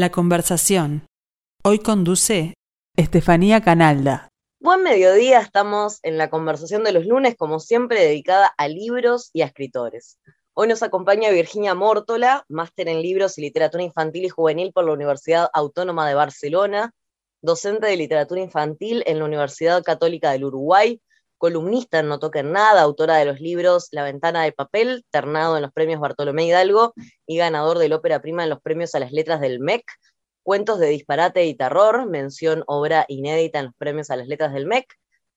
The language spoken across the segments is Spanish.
La conversación. Hoy conduce Estefanía Canalda. Buen mediodía, estamos en la conversación de los lunes, como siempre, dedicada a libros y a escritores. Hoy nos acompaña Virginia Mórtola, máster en libros y literatura infantil y juvenil por la Universidad Autónoma de Barcelona, docente de literatura infantil en la Universidad Católica del Uruguay, columnista en No Toquen Nada, autora de los libros La Ventana de Papel, ternado en los premios Bartolomé Hidalgo y ganador del ópera prima en los premios a las letras del MEC, cuentos de disparate y terror, mención obra inédita en los premios a las letras del MEC,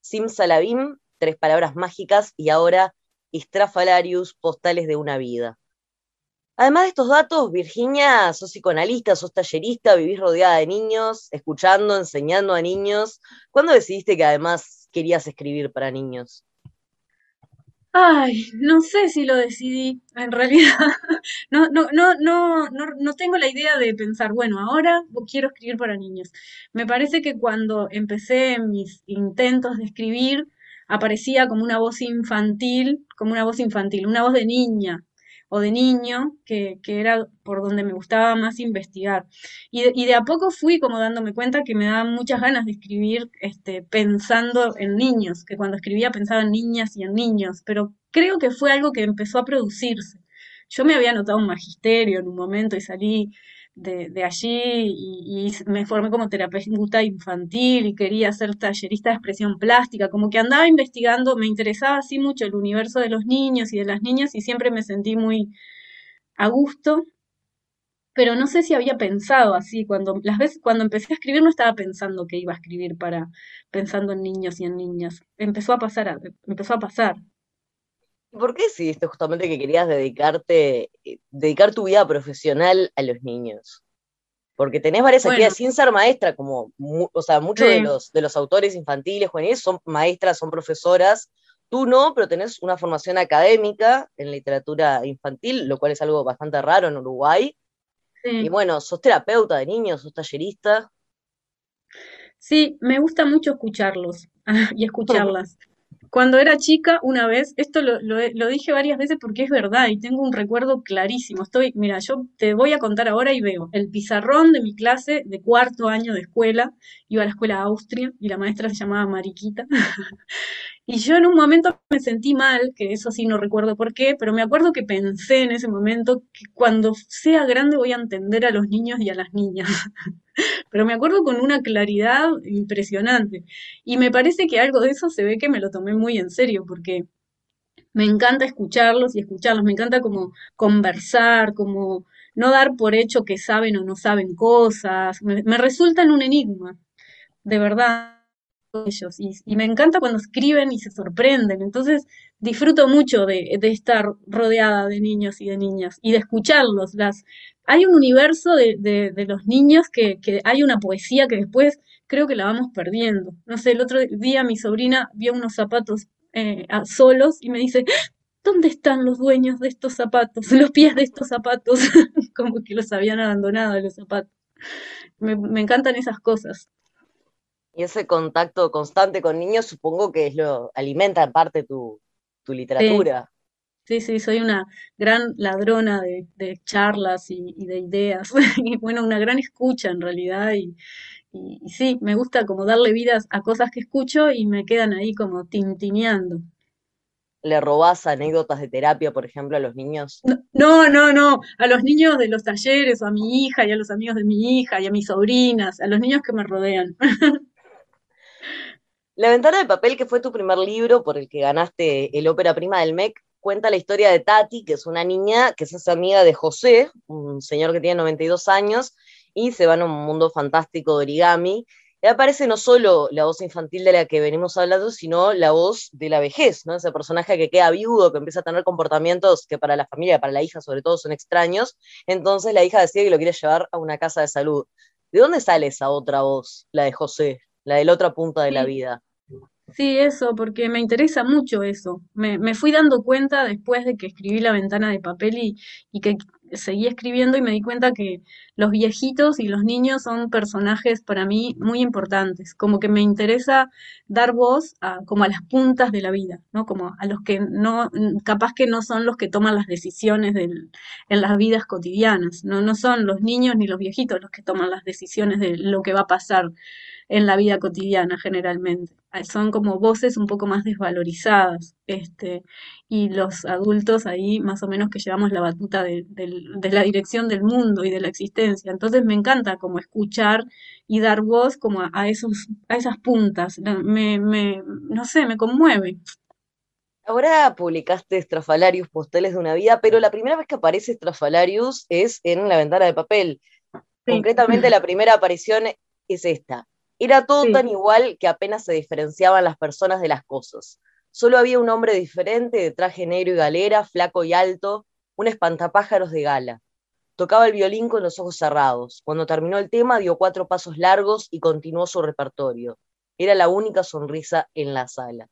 Simsalabim, Tres Palabras Mágicas y ahora Istrafalarius, Postales de una Vida. Además de estos datos, Virginia, sos psicoanalista, sos tallerista, vivís rodeada de niños, escuchando, enseñando a niños. ¿Cuándo decidiste que además querías escribir para niños? Ay, no sé si lo decidí, en realidad. No, no, no, no, no, tengo la idea de pensar, bueno, ahora quiero escribir para niños. Me parece que cuando empecé mis intentos de escribir, aparecía como una voz infantil, como una voz infantil, una voz de niña, o de niño, que, era por donde me gustaba más investigar. Y de, a poco fui como dándome cuenta que me daban muchas ganas de escribir este, pensando en niños, que cuando escribía pensaba en niñas y en niños, pero creo que fue algo que empezó a producirse. Yo me había anotado un magisterio en un momento y salí de, allí y, me formé como terapeuta infantil y quería ser tallerista de expresión plástica, como que andaba investigando, me interesaba así mucho el universo de los niños y de las niñas y siempre me sentí muy a gusto, pero no sé si había pensado así, cuando las veces cuando empecé a escribir no estaba pensando que iba a escribir para pensando en niños y en niñas. Empezó a pasar, empezó a pasar. ¿Por qué decidiste justamente que querías dedicarte, eh, dedicar tu vida profesional a los niños? Porque tenés varias actividades sin ser maestra, como, o sea, muchos de, los, de los autores infantiles, juveniles, son maestras, son profesoras. Tú no, pero tenés una formación académica en literatura infantil, lo cual es algo bastante raro en Uruguay. Y bueno, sos terapeuta de niños, sos tallerista. Sí, me gusta mucho escucharlos y escucharlas. Cuando era chica, una vez, esto lo, lo, dije varias veces porque es verdad y tengo un recuerdo clarísimo. Estoy, mira, yo te voy a contar ahora y veo el pizarrón de mi clase de cuarto año de escuela. Iba a la escuela Austria y la maestra se llamaba Mariquita. y yo en un momento me sentí mal, que eso sí no recuerdo por qué, pero me acuerdo que pensé en ese momento que cuando sea grande voy a entender a los niños y a las niñas. pero me acuerdo con una claridad impresionante. Y me parece que algo de eso se ve que me lo tomé muy en serio, porque me encanta escucharlos y escucharlos, me encanta como conversar, como no dar por hecho que saben o no saben cosas, me, me resultan un enigma, de verdad ellos y, me encanta cuando escriben y se sorprenden. Entonces disfruto mucho de, estar rodeada de niños y de niñas y de escucharlos. Las, hay un universo de, los niños que, hay una poesía que después creo que la vamos perdiendo. No sé, el otro día mi sobrina vio unos zapatos eh, solos y me dice, ¿dónde están los dueños de estos zapatos? Los pies de estos zapatos, como que los habían abandonado los zapatos. me encantan esas cosas. Y ese contacto constante con niños supongo que es lo alimenta en parte tu, literatura. Sí. sí. soy una gran ladrona de, charlas y, de ideas. y bueno, una gran escucha en realidad. Y, y, sí, me gusta como darle vidas a cosas que escucho y me quedan ahí como tintineando. ¿Le robás anécdotas de terapia, por ejemplo, a los niños? No, no, no, a los niños de los talleres, o a mi hija y a los amigos de mi hija y a mis sobrinas, a los niños que me rodean. La ventana de papel, que fue tu primer libro por el que ganaste el ópera prima del MEC, cuenta la historia de Tati, que es una niña que es amiga de José, un señor que tiene 92 años, y se van a un mundo fantástico de origami. Y aparece no solo la voz infantil de la que venimos hablando, sino la voz de la vejez, ¿no? Ese personaje que queda viudo, que empieza a tener comportamientos que para la familia, para la hija sobre todo, son extraños. Entonces la hija decide que lo quiere llevar a una casa de salud. ¿De dónde sale esa otra voz, la de José? La de la otra punta de la vida. Sí, eso, porque me interesa mucho eso. Me, me, fui dando cuenta después de que escribí La ventana de papel y, y que seguí escribiendo y me di cuenta que los viejitos y los niños son personajes para mí muy importantes, como que me interesa dar voz a, como a las puntas de la vida, ¿no? Como a los que no, capaz que no son los que toman las decisiones en las vidas cotidianas, ¿no? No son los niños ni los viejitos los que toman las decisiones de lo que va a pasar en la vida cotidiana generalmente. Son como voces un poco más desvalorizadas, este, y los adultos ahí más o menos que llevamos la batuta de, la dirección del mundo y de la existencia. Entonces me encanta como escuchar y dar voz como a, esos, a esas puntas. Me, me, no sé, me conmueve. Ahora publicaste Estrafalarius, Postales de una Vida, pero la primera vez que aparece Estrafalarius es en La Ventana de Papel. Concretamente la primera aparición es esta. Era todo tan igual que apenas se diferenciaban las personas de las cosas. Solo había un hombre diferente, de traje negro y galera, flaco y alto, un espantapájaros de gala. Tocaba el violín con los ojos cerrados. Cuando terminó el tema, dio cuatro pasos largos y continuó su repertorio. Era la única sonrisa en la sala.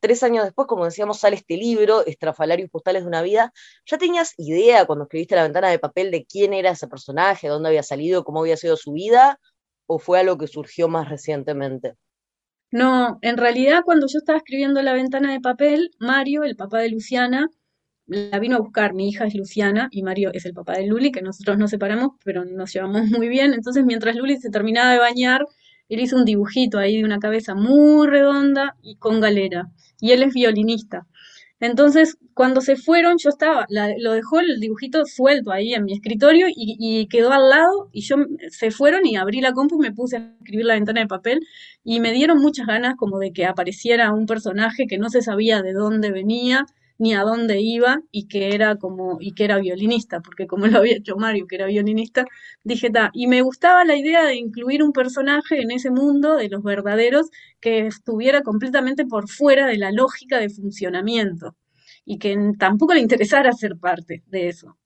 Tres años después, como decíamos, sale este libro, Estrafalarios Postales de una Vida. ¿Ya tenías idea cuando escribiste La ventana de papel de quién era ese personaje, dónde había salido, cómo había sido su vida? O fue algo que surgió más recientemente? No, en realidad cuando yo estaba escribiendo La ventana de papel, Mario, el papá de Luciana, la vino a buscar. Mi hija es Luciana y Mario es el papá de Luli, que nosotros nos separamos, pero nos llevamos muy bien. Entonces, mientras Luli se terminaba de bañar, él hizo un dibujito ahí de una cabeza muy redonda y con galera. Y él es violinista. Entonces, cuando se fueron, yo estaba, lo dejó el dibujito suelto ahí en mi escritorio y, quedó al lado y yo se fueron y abrí la compu y me puse a escribir la ventana de papel y me dieron muchas ganas como de que apareciera un personaje que no se sabía de dónde venía ni a dónde iba y que era como y que era violinista, porque como lo había hecho Mario, que era violinista, dije, ta, y me gustaba la idea de incluir un personaje en ese mundo de los verdaderos que estuviera completamente por fuera de la lógica de funcionamiento y que tampoco le interesara ser parte de eso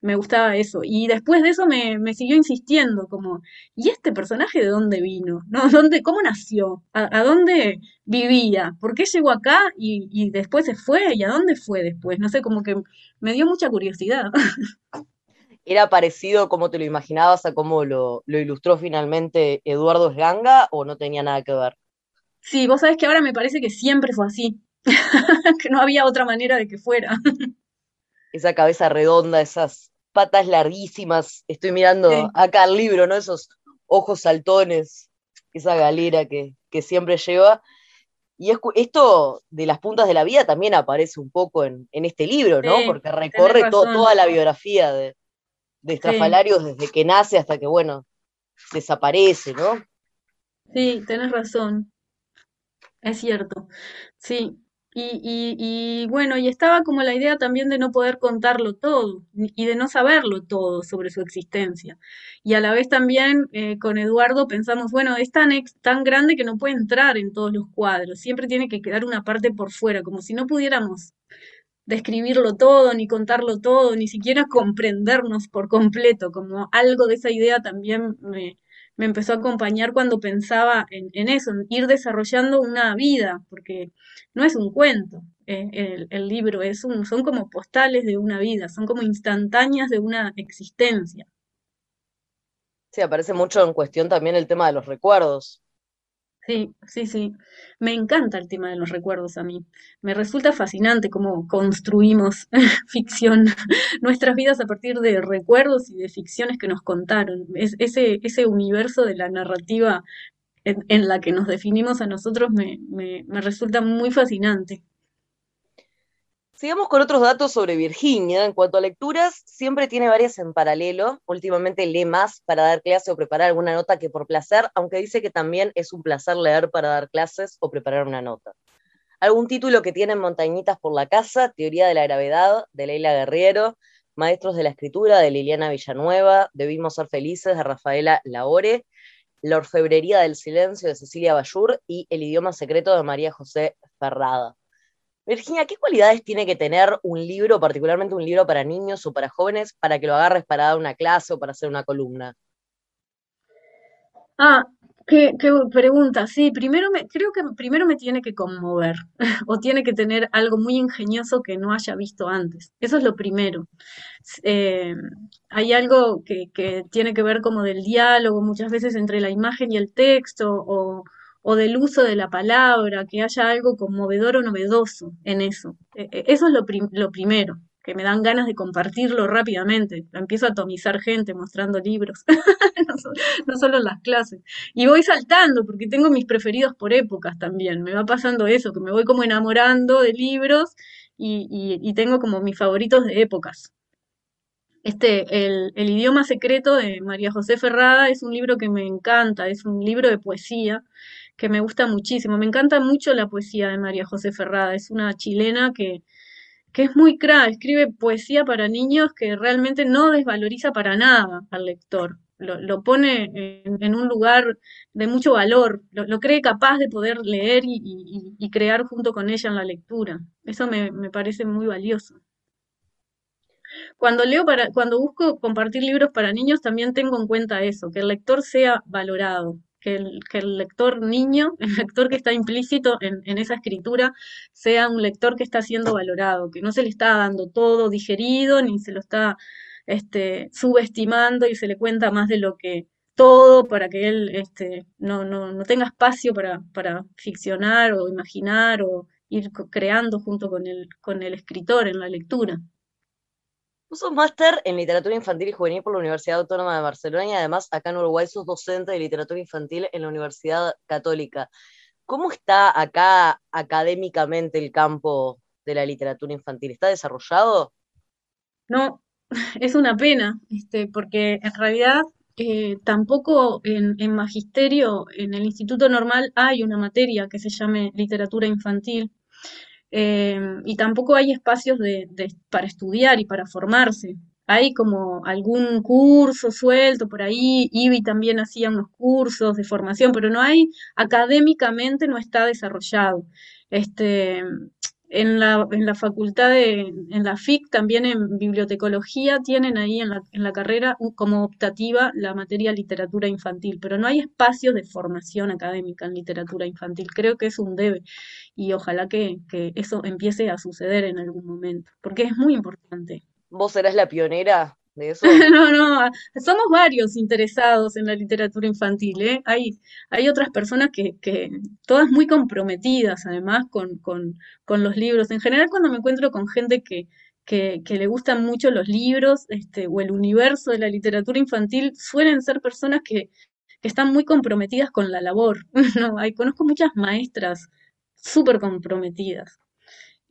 me gustaba eso. Y después de eso me, siguió insistiendo, como, ¿y este personaje de dónde vino? ¿No? ¿Dónde, ¿Cómo nació? ¿A, dónde vivía? ¿Por qué llegó acá y, después se fue? ¿Y a dónde fue después? No sé, como que me dio mucha curiosidad. ¿Era parecido como te lo imaginabas a cómo lo, lo ilustró finalmente Eduardo Esganga o no tenía nada que ver? Sí, vos sabés que ahora me parece que siempre fue así, que no había otra manera de que fuera. Esa cabeza redonda, esas patas larguísimas. Estoy mirando acá el libro, ¿no? Esos ojos saltones, esa galera que, siempre lleva. Y esto de las puntas de la vida también aparece un poco en, este libro, ¿no? Porque recorre toda la biografía de, de Estrafalarios desde que nace hasta que, bueno, desaparece, ¿no? Sí, tenés razón. Es cierto. Sí, y, y, bueno, y estaba como la idea también de no poder contarlo todo y de no saberlo todo sobre su existencia. Y a la vez también eh, con Eduardo pensamos, bueno, es tan, tan grande que no puede entrar en todos los cuadros, siempre tiene que quedar una parte por fuera, como si no pudiéramos describirlo todo, ni contarlo todo, ni siquiera comprendernos por completo, como algo de esa idea también me, me empezó a acompañar cuando pensaba en, eso, en ir desarrollando una vida, porque no es un cuento eh, el, libro, es un, son como postales de una vida, son como instantáneas de una existencia. Sí, aparece mucho en cuestión también el tema de los recuerdos. Sí, sí, sí. Me encanta el tema de los recuerdos a mí. Me resulta fascinante cómo construimos ficción, nuestras vidas a partir de recuerdos y de ficciones que nos contaron. Es, ese, ese universo de la narrativa en, la que nos definimos a nosotros me, me, me resulta muy fascinante. Sigamos con otros datos sobre Virginia. En cuanto a lecturas, siempre tiene varias en paralelo. Últimamente lee más para dar clase o preparar alguna nota que por placer, aunque dice que también es un placer leer para dar clases o preparar una nota. Algún título que tiene Montañitas por la Casa, Teoría de la Gravedad, de Leila Guerriero, Maestros de la Escritura, de Liliana Villanueva, Debimos ser felices, de Rafaela Laore, La Orfebrería del Silencio, de Cecilia Bayur y El idioma secreto, de María José Ferrada. Virginia, ¿qué cualidades tiene que tener un libro, particularmente un libro para niños o para jóvenes, para que lo agarres para dar una clase o para hacer una columna? Ah, Qué, qué pregunta. Sí, primero me, creo que primero me tiene que conmover o tiene que tener algo muy ingenioso que no haya visto antes. Eso es lo primero. Eh, hay algo que, que tiene que ver como del diálogo muchas veces entre la imagen y el texto o, o del uso de la palabra, que haya algo conmovedor o novedoso en eso. E, e, eso es lo, lo primero que me dan ganas de compartirlo rápidamente. Empiezo a atomizar gente mostrando libros, no, solo en las clases. Y voy saltando, porque tengo mis preferidos por épocas también. Me va pasando eso, que me voy como enamorando de libros y, tengo como mis favoritos de épocas. Este, el, el, idioma secreto de María José Ferrada es un libro que me encanta, es un libro de poesía que me gusta muchísimo. Me encanta mucho la poesía de María José Ferrada, es una chilena que, que es muy crack, escribe poesía para niños que realmente no desvaloriza para nada al lector. Lo, pone en, un lugar de mucho valor, lo, cree capaz de poder leer y, crear junto con ella en la lectura. Eso me, me parece muy valioso. Cuando leo para, cuando busco compartir libros para niños, también tengo en cuenta eso, que el lector sea valorado, que el, lector niño, el lector que está implícito en, esa escritura, sea un lector que está siendo valorado, que no se le está dando todo digerido, ni se lo está este, subestimando y se le cuenta más de lo que todo para que él este, no, no, no tenga espacio para, para ficcionar o imaginar o ir creando junto con el, con el escritor en la lectura. Sos máster en literatura infantil y juvenil por la Universidad Autónoma de Barcelona y además acá en Uruguay sos docente de literatura infantil en la Universidad Católica. ¿Cómo está acá académicamente el campo de la literatura infantil? ¿Está desarrollado? No, es una pena, este, porque en realidad eh, tampoco en, magisterio, en el instituto normal, hay una materia que se llame literatura infantil. Em, y tampoco hay espacios de, para estudiar y para formarse. Hay como algún curso suelto por ahí, IBI también hacía unos cursos de formación, pero no hay, académicamente no está desarrollado. Este, en la, en la facultad de, en la FIC, también en bibliotecología, tienen ahí en la, en la carrera como optativa la materia literatura infantil, pero no hay espacios de formación académica en literatura infantil. Creo que es un debe y ojalá que, que eso empiece a suceder en algún momento, porque es muy importante. ¿Vos serás la pionera no, no, somos varios interesados en la literatura infantil, ¿eh? Hay, hay otras personas que, que todas muy comprometidas además con, con, con, los libros. En general cuando me encuentro con gente que, que, que, le gustan mucho los libros este, o el universo de la literatura infantil, suelen ser personas que, que están muy comprometidas con la labor. ¿no? Hay, conozco muchas maestras súper comprometidas.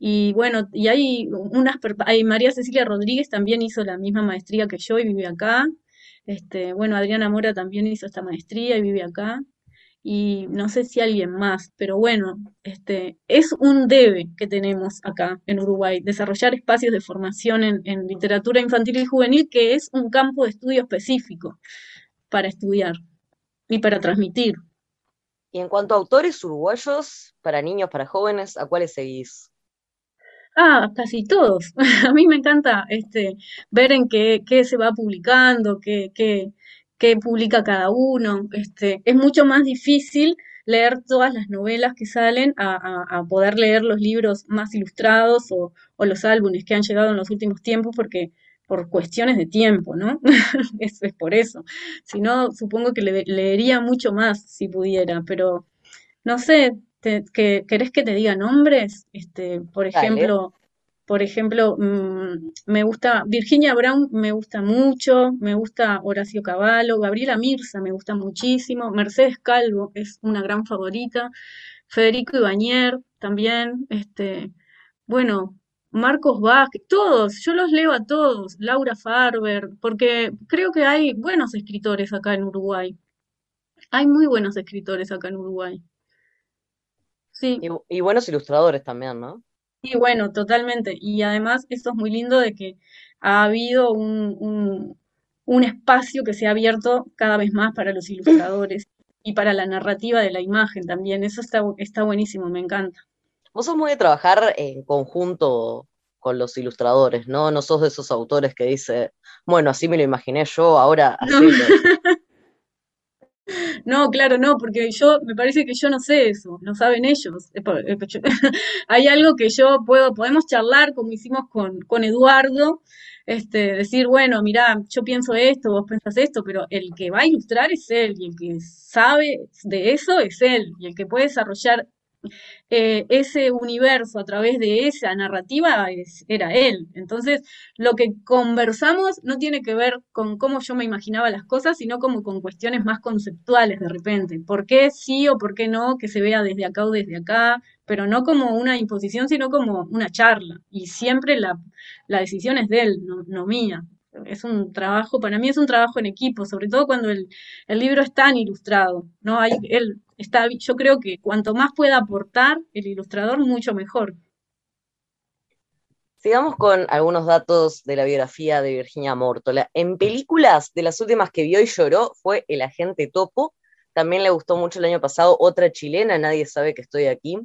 Y bueno, y hay unas, hay María Cecilia Rodríguez también hizo la misma maestría que yo y vive acá. Este, bueno, Adriana Mora también hizo esta maestría y vive acá. Y no sé si alguien más, pero bueno, este, es un debe que tenemos acá en Uruguay, desarrollar espacios de formación en, en literatura infantil y juvenil, que es un campo de estudio específico para estudiar y para transmitir. Y en cuanto a autores uruguayos, para niños, para jóvenes, ¿a cuáles seguís? Ah, casi todos. A mí me encanta este, ver en qué, qué se va publicando, qué, qué, qué publica cada uno. Este, es mucho más difícil leer todas las novelas que salen a, a, poder leer los libros más ilustrados o, o, los álbumes que han llegado en los últimos tiempos porque por cuestiones de tiempo, ¿no? es, es por eso. Si no, supongo que le, leería mucho más si pudiera, pero no sé, que, ¿Querés que te diga nombres? Este, por ejemplo, por ejemplo, mm, me gusta Virginia Brown, me gusta mucho, me gusta Horacio Cavallo, Gabriela Mirza me gusta muchísimo, Mercedes Calvo es una gran favorita, Federico Ibañer también, este, bueno, Marcos Vázquez, todos, yo los leo a todos, Laura Farber, porque creo que hay buenos escritores acá en Uruguay. Hay muy buenos escritores acá en Uruguay. Y, buenos ilustradores también, ¿no? Sí, bueno, totalmente. Y además esto es muy lindo de que ha habido un, un, espacio que se ha abierto cada vez más para los ilustradores y para la narrativa de la imagen también. Eso está, está buenísimo, me encanta. Vos sos muy de trabajar en conjunto con los ilustradores, ¿no? No sos de esos autores que dice, bueno, así me lo imaginé yo, ahora así No, claro, no, porque yo, me parece que yo no sé eso, lo saben ellos. Hay algo que yo puedo, podemos charlar como hicimos con, con Eduardo, este, decir, bueno, mira, yo pienso esto, vos pensás esto, pero el que va a ilustrar es él, y el que sabe de eso es él, y el que puede desarrollar eh, ese universo a través de esa narrativa era él. Entonces, lo que conversamos no tiene que ver con cómo yo me imaginaba las cosas, sino como con cuestiones más conceptuales de repente. ¿Por qué sí o por qué no que se vea desde acá o desde acá? Pero no como una imposición, sino como una charla. Y siempre la, la decisión es de él, no, no mía es un trabajo, para mí es un trabajo en equipo, sobre todo cuando el, libro es tan ilustrado, ¿no? Hay, él está, yo creo que cuanto más pueda aportar el ilustrador, mucho mejor. Sigamos con algunos datos de la biografía de Virginia Mortola. En películas, de las últimas que vio y lloró, fue El Agente Topo. También le gustó mucho el año pasado otra chilena, Nadie sabe que estoy aquí.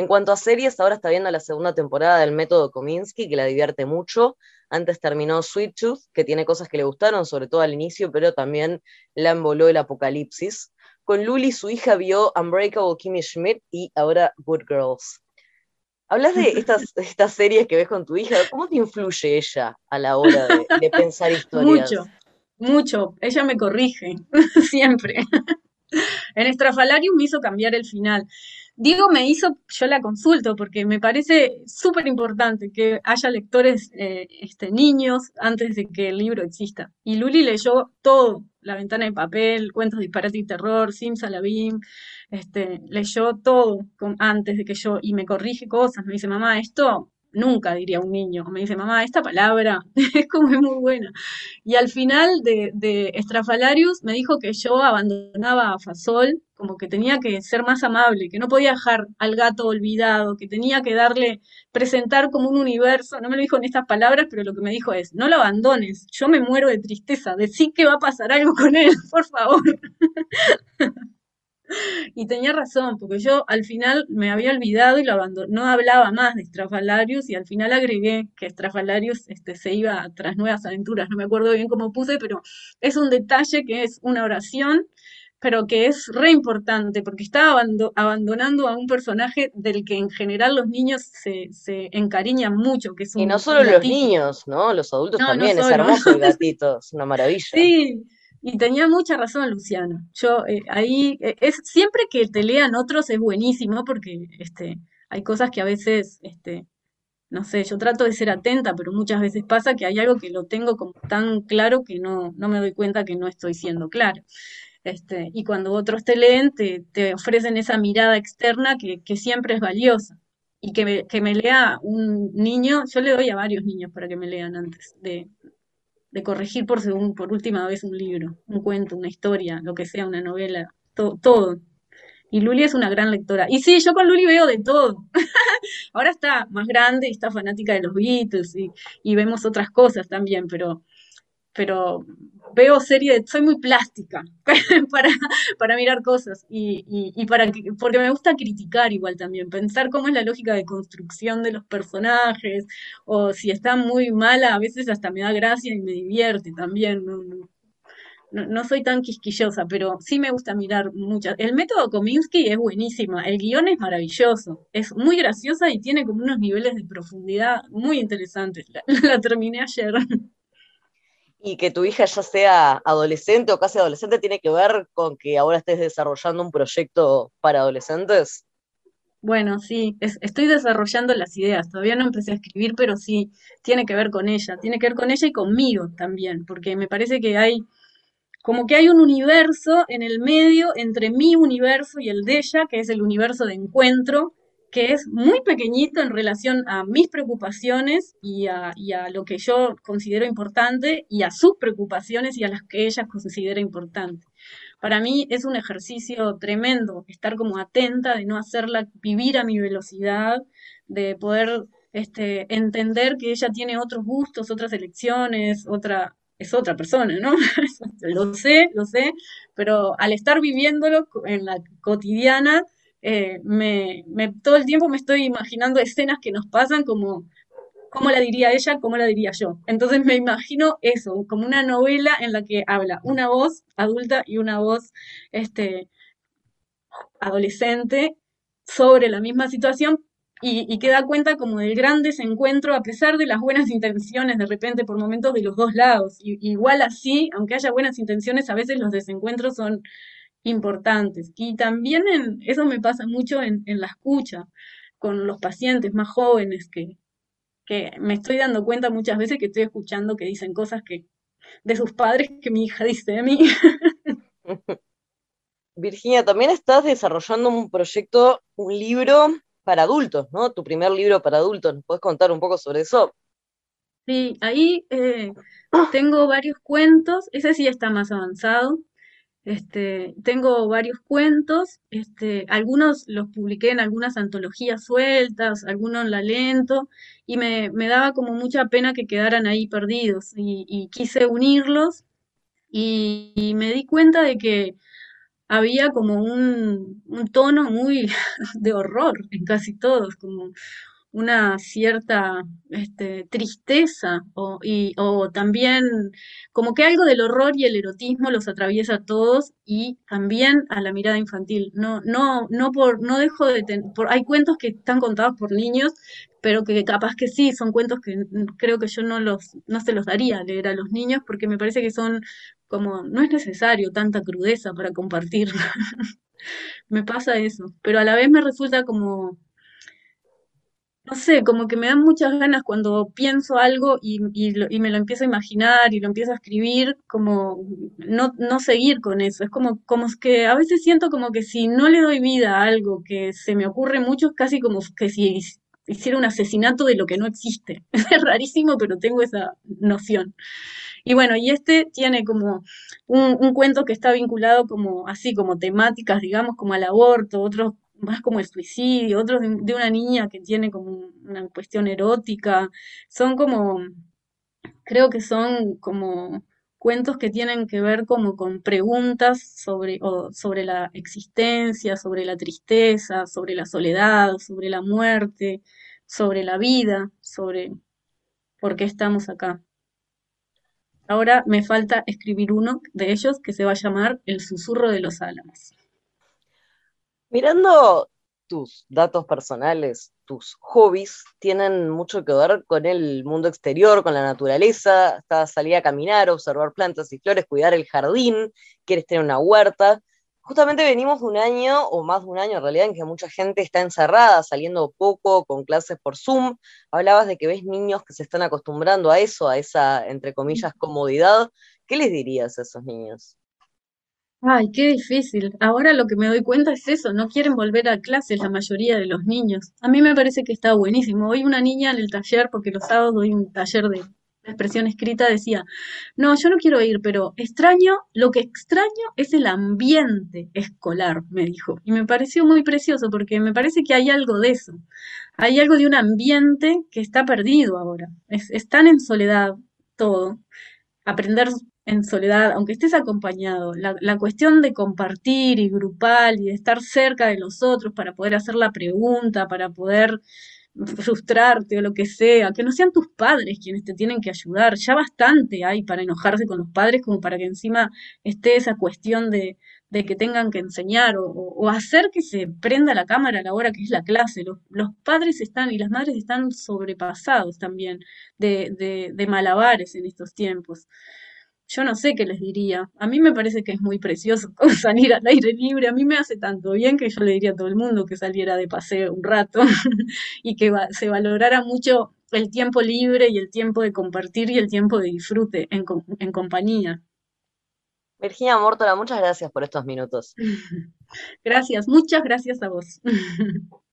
En cuanto a series, ahora está viendo la segunda temporada del Método Kominsky, que la divierte mucho. Antes terminó Sweet Tooth, que tiene cosas que le gustaron, sobre todo al inicio, pero también la envoló el apocalipsis. Con Luli, su hija vio Unbreakable Kimmy Schmidt y ahora Good Girls. Hablas de estas, estas series que ves con tu hija, ¿cómo te influye ella a la hora de, pensar historias? Mucho, mucho. Ella me corrige, siempre. en Estrafalarium me hizo cambiar el final. Digo, me hizo, yo la consulto porque me parece súper importante que haya lectores eh, este, niños antes de que el libro exista. Y Luli leyó todo, La ventana de papel, Cuentos disparate y terror, Simsalabim, este, leyó todo antes de que yo, y me corrige cosas, me dice, mamá, esto nunca diría un niño. Me dice, mamá, esta palabra es como muy buena. Y al final de, de Estrafalarius me dijo que yo abandonaba a Fasol, como que tenía que ser más amable, que no podía dejar al gato olvidado, que tenía que darle, presentar como un universo. No me lo dijo en estas palabras, pero lo que me dijo es, no lo abandones, yo me muero de tristeza, decí que va a pasar algo con él, por favor. Y tenía razón, porque yo al final me había olvidado y lo abandoné, no hablaba más de Estrafalarius y al final agregué que Estrafalarius este, se iba tras nuevas aventuras, no me acuerdo bien cómo puse, pero es un detalle que es una oración, pero que es re importante, porque estaba abandonando a un personaje del que en general los niños se, se encariñan mucho, que es Y no solo los niños, ¿no? Los adultos también, es hermoso el gatito, es una maravilla. Sí, y tenía mucha razón Luciano. Yo eh, ahí eh, es siempre que te lean otros es buenísimo porque este hay cosas que a veces este no sé, yo trato de ser atenta, pero muchas veces pasa que hay algo que lo tengo como tan claro que no no me doy cuenta que no estoy siendo claro. Este, y cuando otros te leen, te, te ofrecen esa mirada externa que, que siempre es valiosa. Y que que me lea un niño, yo le doy a varios niños para que me lean antes de, de corregir por, por última vez un libro, un cuento, una historia, lo que sea, una novela, todo. Y Luli es una gran lectora. Y sí, yo con Luli veo de todo. Ahora está más grande y está fanática de los Beatles y, y vemos otras cosas también, pero pero veo series, soy muy plástica para, para mirar cosas y, y, para porque me gusta criticar igual también, pensar cómo es la lógica de construcción de los personajes, o si está muy mala, a veces hasta me da gracia y me divierte también. No, soy tan quisquillosa, pero sí me gusta mirar muchas. El método Kominsky es buenísimo, el guion es maravilloso, es muy graciosa y tiene como unos niveles de profundidad muy interesantes. la terminé ayer. Y que tu hija ya sea adolescente o casi adolescente tiene que ver con que ahora estés desarrollando un proyecto para adolescentes? Bueno, sí, estoy desarrollando las ideas. Todavía no empecé a escribir, pero sí, tiene que ver con ella. Tiene que ver con ella y conmigo también, porque me parece que hay, como que hay un universo en el medio entre mi universo y el de ella, que es el universo de encuentro, que es muy pequeñito en relación a mis preocupaciones y a, lo que yo considero importante y a sus preocupaciones y a las que ella considera importante. Para mí es un ejercicio tremendo estar como atenta, de no hacerla vivir a mi velocidad, de poder este, entender que ella tiene otros gustos, otras elecciones, otra, es otra persona, ¿no? lo sé, lo sé, pero al estar viviéndolo en la cotidiana, eh, me, todo el tiempo me estoy imaginando escenas que nos pasan como cómo la diría ella, cómo la diría yo. Entonces me imagino eso, como una novela en la que habla una voz adulta y una voz este, adolescente sobre la misma situación y, que da cuenta como del gran desencuentro a pesar de las buenas intenciones de repente por momentos de los dos lados. Y, igual así, aunque haya buenas intenciones, a veces los desencuentros son importantes. Y también en, eso me pasa mucho en, en la escucha con los pacientes más jóvenes que, que me estoy dando cuenta muchas veces que estoy escuchando que dicen cosas que de sus padres que mi hija dice de mí. Virginia, también estás desarrollando un proyecto, un libro para adultos, ¿no? Tu primer libro para adultos. ¿Nos puedes contar un poco sobre eso? Sí, ahí eh, tengo varios cuentos, ese sí está más avanzado. Este, tengo varios cuentos, este, algunos los publiqué en algunas antologías sueltas, algunos la lento, y me, daba como mucha pena que quedaran ahí perdidos, y, quise unirlos, y, me di cuenta de que había como un, un tono muy de horror en casi todos, como una cierta este, tristeza o, y, también como que algo del horror y el erotismo los atraviesa a todos y también a la mirada infantil. No, no, no por, no dejo de por, hay cuentos que están contados por niños, pero que capaz que sí, son cuentos que creo que yo no los, no se los daría a leer a los niños porque me parece que son como, no es necesario tanta crudeza para compartir. me pasa eso, pero a la vez me resulta como no sé, como que me dan muchas ganas cuando pienso algo y, y, me lo empiezo a imaginar y lo empiezo a escribir, como no, no seguir con eso. Es como, como que a veces siento como que si no le doy vida a algo que se me ocurre mucho, es casi como que si hiciera un asesinato de lo que no existe. Es rarísimo, pero tengo esa noción. Y bueno, y este tiene como un, un cuento que está vinculado como así, como temáticas, digamos, como al aborto, otros más como el suicidio, otros de, una niña que tiene como una cuestión erótica. Son como, creo que son como cuentos que tienen que ver como con preguntas sobre, o, sobre la existencia, sobre la tristeza, sobre la soledad, sobre la muerte, sobre la vida, sobre por qué estamos acá. Ahora me falta escribir uno de ellos que se va a llamar El susurro de los álamos. Mirando tus datos personales, tus hobbies, tienen mucho que ver con el mundo exterior, con la naturaleza, estás salir a caminar, observar plantas y flores, cuidar el jardín, quieres tener una huerta. Justamente venimos de un año, o más de un año en realidad, en que mucha gente está encerrada, saliendo poco, con clases por Zoom. Hablabas de que ves niños que se están acostumbrando a eso, a esa, entre comillas, comodidad. ¿Qué les dirías a esos niños? Ay, qué difícil. Ahora lo que me doy cuenta es eso, no quieren volver a clases la mayoría de los niños. A mí me parece que está buenísimo. Hoy una niña en el taller, porque los sábados doy un taller de expresión escrita, decía, no, yo no quiero ir, pero extraño, lo que extraño es el ambiente escolar, me dijo. Y me pareció muy precioso porque me parece que hay algo de eso. Hay algo de un ambiente que está perdido ahora. Es, están en soledad todo. Aprender en soledad, aunque estés acompañado, la, la, cuestión de compartir y grupal y de estar cerca de los otros para poder hacer la pregunta, para poder frustrarte o lo que sea, que no sean tus padres quienes te tienen que ayudar, ya bastante hay para enojarse con los padres como para que encima esté esa cuestión de, de que tengan que enseñar o, o, hacer que se prenda la cámara a la hora que es la clase. Los, los padres están y las madres están sobrepasados también de, de, de malabares en estos tiempos yo no sé qué les diría. A mí me parece que es muy precioso salir al aire libre. A mí me hace tanto bien que yo le diría a todo el mundo que saliera de paseo un rato y que se valorara mucho el tiempo libre y el tiempo de compartir y el tiempo de disfrute en, en compañía. Virginia Mórtola, muchas gracias por estos minutos. Gracias, muchas gracias a vos.